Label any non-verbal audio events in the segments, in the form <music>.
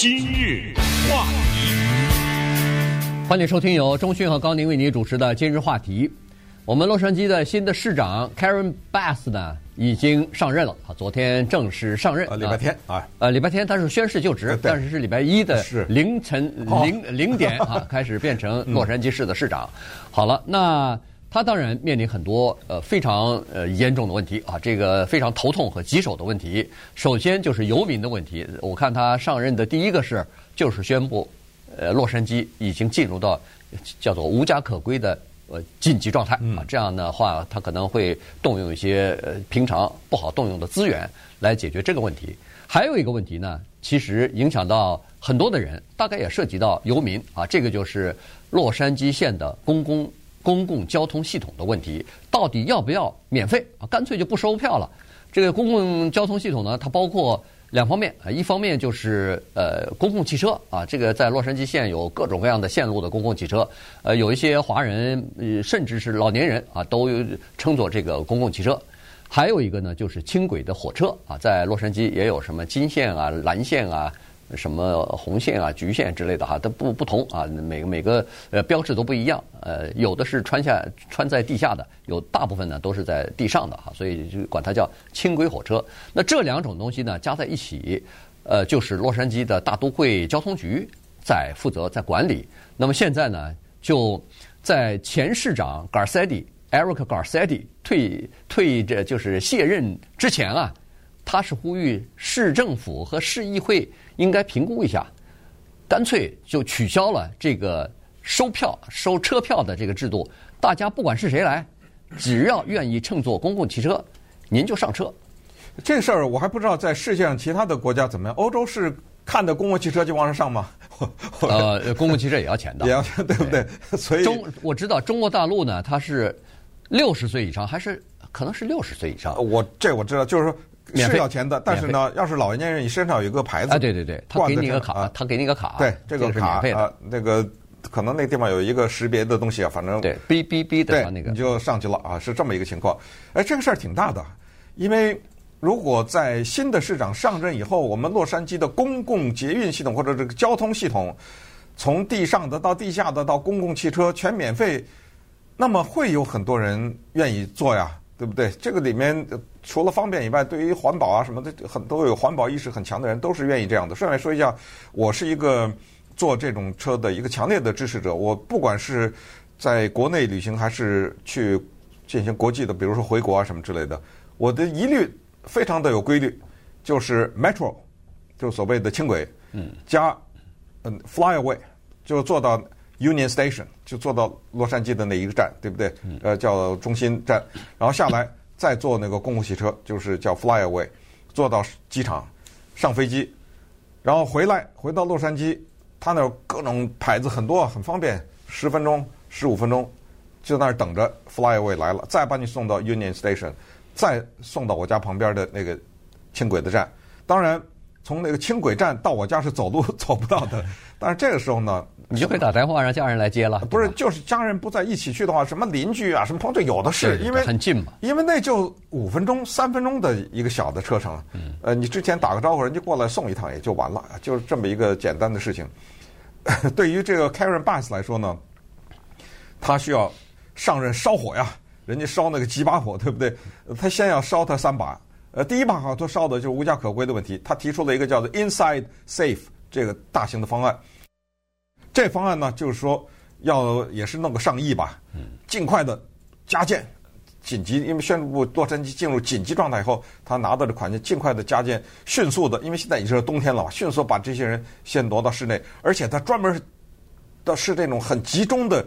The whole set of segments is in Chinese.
今日话题，欢迎收听由中讯和高宁为您主持的《今日话题》。我们洛杉矶的新的市长 Karen Bass 呢，已经上任了啊，昨天正式上任。呃，礼拜天啊，呃，礼拜天他是宣誓就职，但是是礼拜一的凌晨零零点啊，开始变成洛杉矶市的市长。好了，那他当然面临很多呃非常呃严重的问题啊，这个非常头痛和棘手的问题。首先就是游民的问题，我看他上任的第一个事就是宣布，呃，洛杉矶已经进入到叫做无家可归的。呃，紧急状态啊，这样的话，他可能会动用一些呃平常不好动用的资源来解决这个问题。还有一个问题呢，其实影响到很多的人，大概也涉及到游民啊。这个就是洛杉矶县的公共公共交通系统的问题，到底要不要免费啊？干脆就不收票了。这个公共交通系统呢，它包括。两方面啊，一方面就是呃公共汽车啊，这个在洛杉矶县有各种各样的线路的公共汽车，呃有一些华人甚至是老年人啊都称作这个公共汽车。还有一个呢就是轻轨的火车啊，在洛杉矶也有什么金线啊、蓝线啊。什么红线啊、橘线之类的哈，都不不同啊，每个每个呃标志都不一样。呃，有的是穿下穿在地下的，有大部分呢都是在地上的哈，所以就管它叫轻轨火车。那这两种东西呢加在一起，呃，就是洛杉矶的大都会交通局在负责在管理。那么现在呢，就在前市长 Garcetti Eric Garcetti 退退这就是卸任之前啊，他是呼吁市政府和市议会。应该评估一下，干脆就取消了这个收票、收车票的这个制度。大家不管是谁来，只要愿意乘坐公共汽车，您就上车。这事儿我还不知道在世界上其他的国家怎么样。欧洲是看着公共汽车就往上上吗？呃，公共汽车也要钱的，<laughs> 也要钱，对不对？对所以中我知道中国大陆呢，它是六十岁以上，还是可能是六十岁以上。我这我知道，就是说。是要钱的，但是呢，要是老年人，你身上有一个牌子，啊，对对对，他给你一个卡，他给你一个卡，对，这个卡啊，那个可能那个地方有一个识别的东西啊，反正对，哔哔哔的那个，你就上去了啊，是这么一个情况。哎，这个事儿挺大的，因为如果在新的市长上任以后，我们洛杉矶的公共捷运系统或者这个交通系统，从地上的到地下的到公共汽车全免费，那么会有很多人愿意坐呀。对不对？这个里面除了方便以外，对于环保啊什么的，很都有环保意识很强的人都是愿意这样的。顺便说一下，我是一个做这种车的一个强烈的支持者。我不管是在国内旅行还是去进行国际的，比如说回国啊什么之类的，我的一律非常的有规律，就是 Metro，就是所谓的轻轨，嗯，加嗯 Flyaway，就坐到。Union Station 就坐到洛杉矶的那一个站，对不对？呃，叫中心站，然后下来再坐那个公共汽车，就是叫 Flyaway，坐到机场，上飞机，然后回来回到洛杉矶，他那儿各种牌子很多，很方便，十分钟、十五分钟就在那儿等着 Flyaway 来了，再把你送到 Union Station，再送到我家旁边的那个轻轨的站。当然，从那个轻轨站到我家是走路 <laughs> 走不到的，但是这个时候呢。你就可以打电话让家人来接了。不是，就是家人不在一起去的话，什么邻居啊，什么朋友有的是，因为很近嘛。因为那就五分钟、三分钟的一个小的车程。嗯。呃，你之前打个招呼，人家过来送一趟也就完了，就是这么一个简单的事情。<laughs> 对于这个 Karen Bass 来说呢，他需要上任烧火呀，人家烧那个几把火，对不对？他先要烧他三把。呃，第一把火他烧的就是无家可归的问题，他提出了一个叫做 Inside Safe 这个大型的方案。这方案呢，就是说要也是弄个上亿吧，尽快的加建紧急，因为宣布洛杉矶进入紧急状态以后，他拿到的款项尽快的加建，迅速的，因为现在已经是冬天了嘛，迅速把这些人先挪到室内，而且他专门的是这种很集中的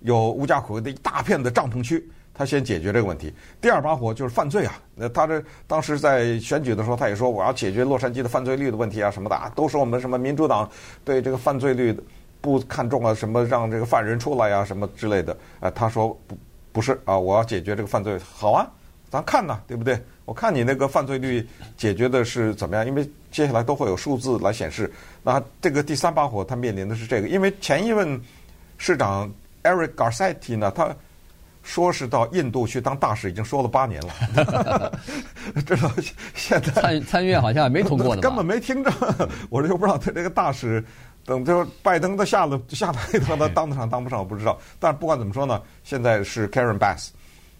有无家可归的一大片的帐篷区，他先解决这个问题。第二把火就是犯罪啊，那他这当时在选举的时候，他也说我要解决洛杉矶的犯罪率的问题啊什么的啊，都说我们什么民主党对这个犯罪率。不看重啊，什么让这个犯人出来呀，什么之类的。啊，他说不不是啊，我要解决这个犯罪。好啊，咱看呐，对不对？我看你那个犯罪率解决的是怎么样？因为接下来都会有数字来显示。那这个第三把火，他面临的是这个，因为前一任市长 Eric Garcetti 呢，他说是到印度去当大使，已经说了八年了。<laughs> 这个现在参参院好像也没通过的，根本没听着。我这就不知道他这个大使，等就拜登都下了下台，他当得上当不上我不知道。但是不管怎么说呢，现在是 Karen Bass，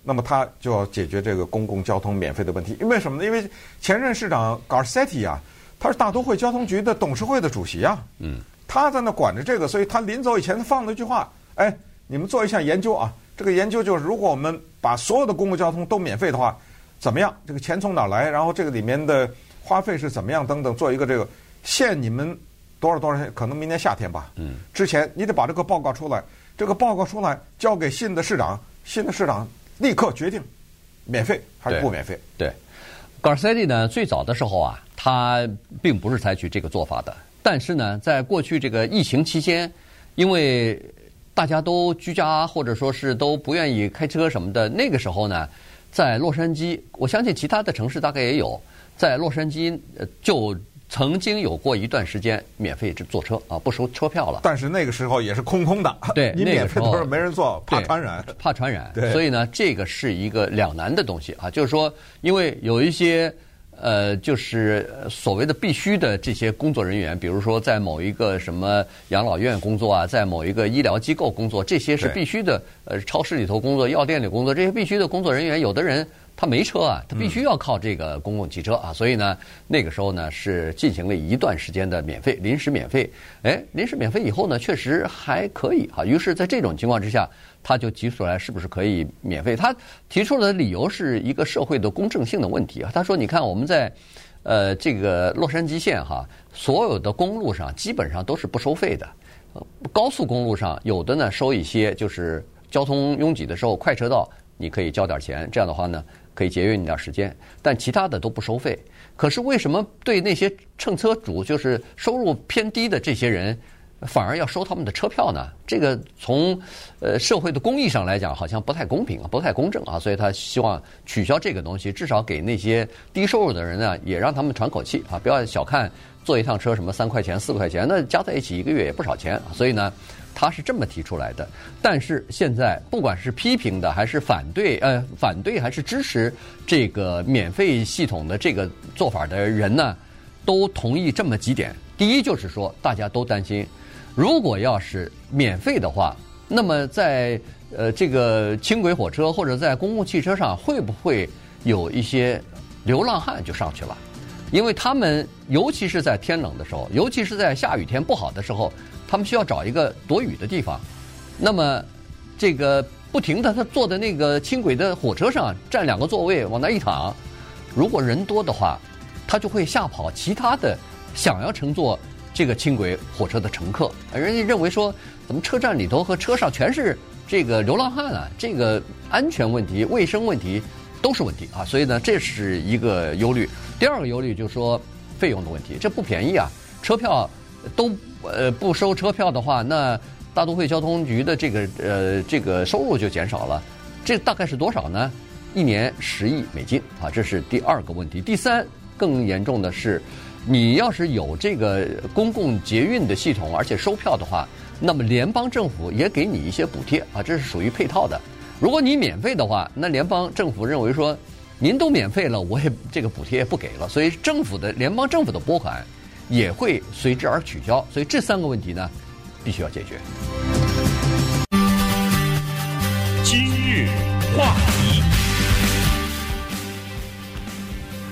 那么他就要解决这个公共交通免费的问题。因为什么呢？因为前任市长 Garcetti 啊，他是大都会交通局的董事会的主席啊。嗯。他在那管着这个，所以他临走以前他放了一句话：“哎，你们做一下研究啊。”这个研究就是，如果我们把所有的公共交通都免费的话，怎么样？这个钱从哪来？然后这个里面的花费是怎么样？等等，做一个这个限你们多少多少钱？可能明年夏天吧。嗯。之前你得把这个报告出来，这个报告出来交给新的市长，新的市长立刻决定免费还是不免费。对。Garcetti 呢，最早的时候啊，他并不是采取这个做法的。但是呢，在过去这个疫情期间，因为大家都居家，或者说是都不愿意开车什么的。那个时候呢，在洛杉矶，我相信其他的城市大概也有，在洛杉矶就曾经有过一段时间免费坐车啊，不收车票了。但是那个时候也是空空的，对，你免费都是没人坐，<laughs> 怕传染，怕传染。所以呢，这个是一个两难的东西啊，就是说，因为有一些。呃，就是所谓的必须的这些工作人员，比如说在某一个什么养老院工作啊，在某一个医疗机构工作，这些是必须的。呃，超市里头工作、药店里工作，这些必须的工作人员，有的人他没车啊，他必须要靠这个公共汽车啊，所以呢，那个时候呢是进行了一段时间的免费，临时免费。哎，临时免费以后呢，确实还可以啊。于是，在这种情况之下。他就提出来，是不是可以免费？他提出的理由是一个社会的公正性的问题啊。他说：“你看，我们在呃这个洛杉矶县哈，所有的公路上基本上都是不收费的。高速公路上有的呢收一些，就是交通拥挤的时候，快车道你可以交点钱，这样的话呢可以节约你点时间。但其他的都不收费。可是为什么对那些乘车主，就是收入偏低的这些人？”反而要收他们的车票呢？这个从呃社会的公益上来讲，好像不太公平啊，不太公正啊，所以他希望取消这个东西，至少给那些低收入的人呢，也让他们喘口气啊！不要小看坐一趟车什么三块钱、四块钱，那加在一起一个月也不少钱。所以呢，他是这么提出来的。但是现在不管是批评的还是反对，呃，反对还是支持这个免费系统的这个做法的人呢，都同意这么几点。第一就是说，大家都担心。如果要是免费的话，那么在呃这个轻轨火车或者在公共汽车上，会不会有一些流浪汉就上去了？因为他们尤其是在天冷的时候，尤其是在下雨天不好的时候，他们需要找一个躲雨的地方。那么这个不停的他坐在那个轻轨的火车上，占两个座位往那一躺，如果人多的话，他就会吓跑其他的想要乘坐。这个轻轨火车的乘客，人家认为说，怎么车站里头和车上全是这个流浪汉啊？这个安全问题、卫生问题都是问题啊！所以呢，这是一个忧虑。第二个忧虑就是说费用的问题，这不便宜啊！车票都呃不收车票的话，那大都会交通局的这个呃这个收入就减少了。这大概是多少呢？一年十亿美金啊！这是第二个问题。第三，更严重的是。你要是有这个公共捷运的系统，而且收票的话，那么联邦政府也给你一些补贴啊，这是属于配套的。如果你免费的话，那联邦政府认为说，您都免费了，我也这个补贴也不给了，所以政府的联邦政府的拨款也会随之而取消。所以这三个问题呢，必须要解决。今日话题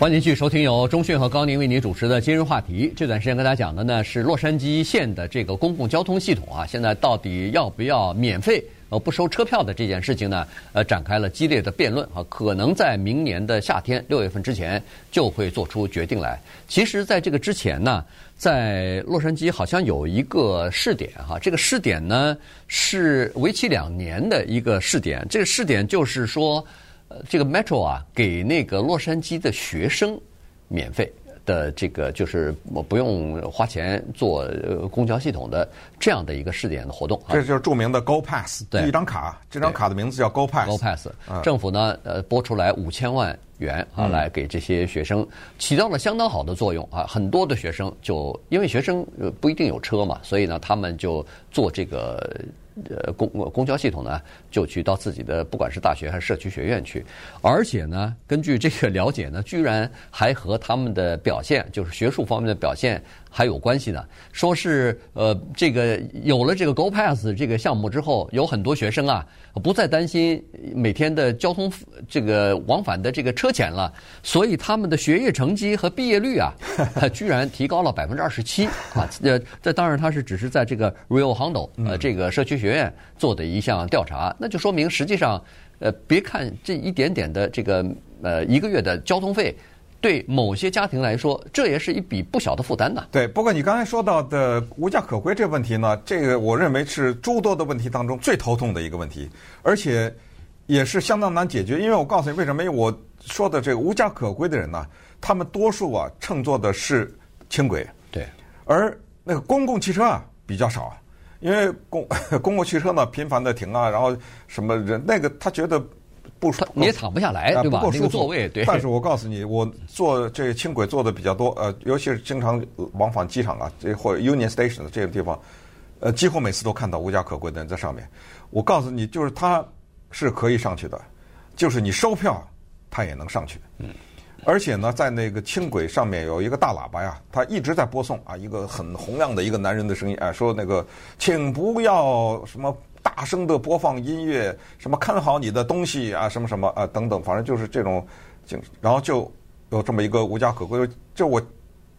欢迎继续收听由中讯和高宁为您主持的今日话题。这段时间跟大家讲的呢是洛杉矶县的这个公共交通系统啊，现在到底要不要免费呃不收车票的这件事情呢？呃，展开了激烈的辩论啊，可能在明年的夏天六月份之前就会做出决定来。其实，在这个之前呢，在洛杉矶好像有一个试点哈，这个试点呢是为期两年的一个试点，这个试点就是说。这个 Metro 啊，给那个洛杉矶的学生免费的这个，就是我不用花钱坐公交系统的这样的一个试点的活动。这就是著名的 Go Pass，对，一张卡，这张卡的名字叫 Go Pass。Go Pass，政府呢，呃，拨出来五千万元啊，来给这些学生起到了相当好的作用啊。很多的学生就因为学生不一定有车嘛，所以呢，他们就坐这个呃公公交系统呢，就去到自己的不管是大学还是社区学院去，而且呢，根据这个了解呢，居然还和他们的表现，就是学术方面的表现。还有关系呢，说是呃，这个有了这个 Go Pass 这个项目之后，有很多学生啊，不再担心每天的交通这个往返的这个车钱了，所以他们的学业成绩和毕业率啊，<laughs> 居然提高了百分之二十七啊！呃，这当然他是只是在这个 Rio Hondo 呃这个社区学院做的一项调查，那就说明实际上呃，别看这一点点的这个呃一个月的交通费。对某些家庭来说，这也是一笔不小的负担呢。对，不过你刚才说到的无家可归这个问题呢，这个我认为是诸多的问题当中最头痛的一个问题，而且也是相当难解决。因为我告诉你为什么？因为我说的这个无家可归的人呢，他们多数啊乘坐的是轻轨，对，而那个公共汽车啊比较少，因为公 <laughs> 公共汽车呢频繁的停啊，然后什么人那个他觉得。不，你也躺不下来，对吧？不舒服，那个座位，对。但是我告诉你，我坐这个轻轨坐的比较多，呃，尤其是经常往返机场啊，这或者 Union Station 这个地方，呃，几乎每次都看到无家可归的人在上面。我告诉你，就是他是可以上去的，就是你收票，他也能上去。嗯。而且呢，在那个轻轨上面有一个大喇叭呀，他一直在播送啊，一个很洪亮的一个男人的声音，啊，说那个，请不要什么。大声的播放音乐，什么看好你的东西啊，什么什么啊等等，反正就是这种，然后就有这么一个无家可归，就我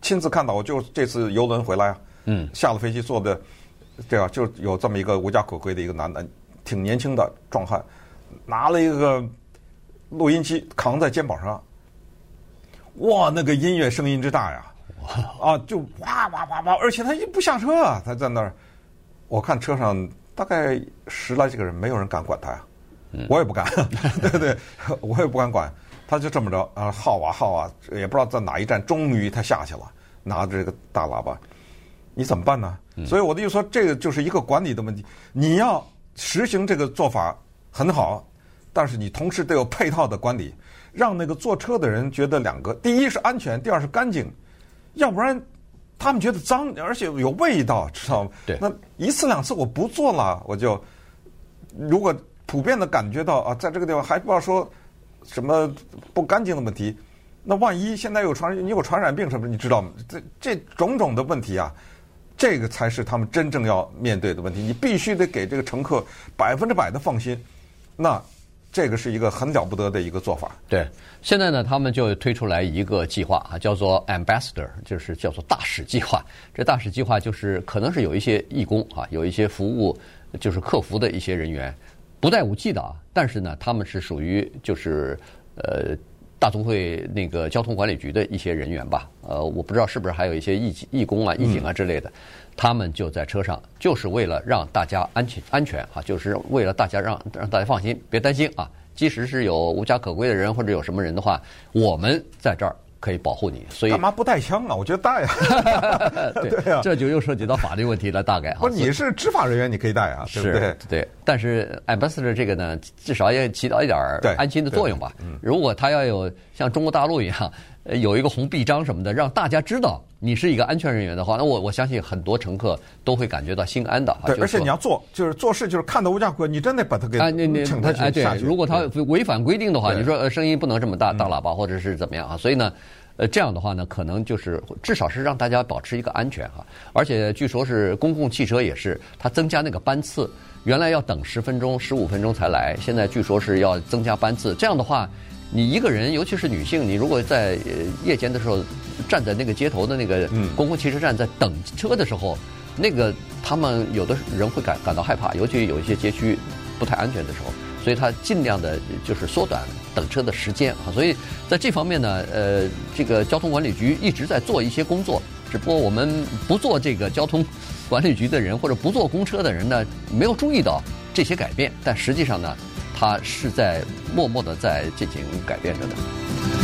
亲自看到，我就这次游轮回来啊，嗯，下了飞机坐的，对啊就有这么一个无家可归的一个男的，挺年轻的壮汉，拿了一个录音机扛在肩膀上，哇，那个音乐声音之大呀，啊，就哇哇哇哇，而且他一不下车啊，他在那儿，我看车上。大概十来几个人，没有人敢管他呀，我也不敢，<laughs> 对对，我也不敢管，他就这么着啊，耗啊耗啊，也不知道在哪一站，终于他下去了，拿着这个大喇叭，你怎么办呢？所以我的意思说，这个就是一个管理的问题，你要实行这个做法很好，但是你同时得有配套的管理，让那个坐车的人觉得两个，第一是安全，第二是干净，要不然。他们觉得脏，而且有味道，知道吗？对。那一次两次我不做了，我就如果普遍的感觉到啊，在这个地方还不要说什么不干净的问题，那万一现在有传你有传染病什么，你知道吗？这这种种的问题啊，这个才是他们真正要面对的问题。你必须得给这个乘客百分之百的放心。那。这个是一个很了不得的一个做法。对，现在呢，他们就推出来一个计划啊，叫做 Ambassador，就是叫做大使计划。这大使计划就是可能是有一些义工啊，有一些服务就是客服的一些人员，不带武器的啊，但是呢，他们是属于就是呃大都会那个交通管理局的一些人员吧。呃，我不知道是不是还有一些义义工啊、义警啊之类的。嗯他们就在车上，就是为了让大家安全安全啊，就是为了大家让让大家放心，别担心啊。即使是有无家可归的人或者有什么人的话，我们在这儿可以保护你。所以干嘛不带枪啊？我觉得带啊。<laughs> 对，对啊，这就又涉及到法律问题了，大概。不，你是执法人员，你可以带啊，对不对？是，对。但是 Ambassador 这个呢，至少也起到一点安心的作用吧。嗯。如果他要有像中国大陆一样。呃，有一个红臂章什么的，让大家知道你是一个安全人员的话，那我我相信很多乘客都会感觉到心安的。对，而且你要做，就是做事，就是看到无家可归，你真得把他给请他去哎，对，如果他违反规定的话，你说呃声音不能这么大，大喇叭或者是怎么样啊？所以呢，呃这样的话呢，可能就是至少是让大家保持一个安全哈。而且据说是公共汽车也是，它增加那个班次，原来要等十分钟、十五分钟才来，现在据说是要增加班次。这样的话。你一个人，尤其是女性，你如果在夜间的时候站在那个街头的那个公共汽车站在等车的时候，那个他们有的人会感感到害怕，尤其有一些街区不太安全的时候，所以他尽量的就是缩短等车的时间啊。所以在这方面呢，呃，这个交通管理局一直在做一些工作，只不过我们不做这个交通管理局的人或者不坐公车的人呢，没有注意到这些改变，但实际上呢。他是在默默的在进行改变着的。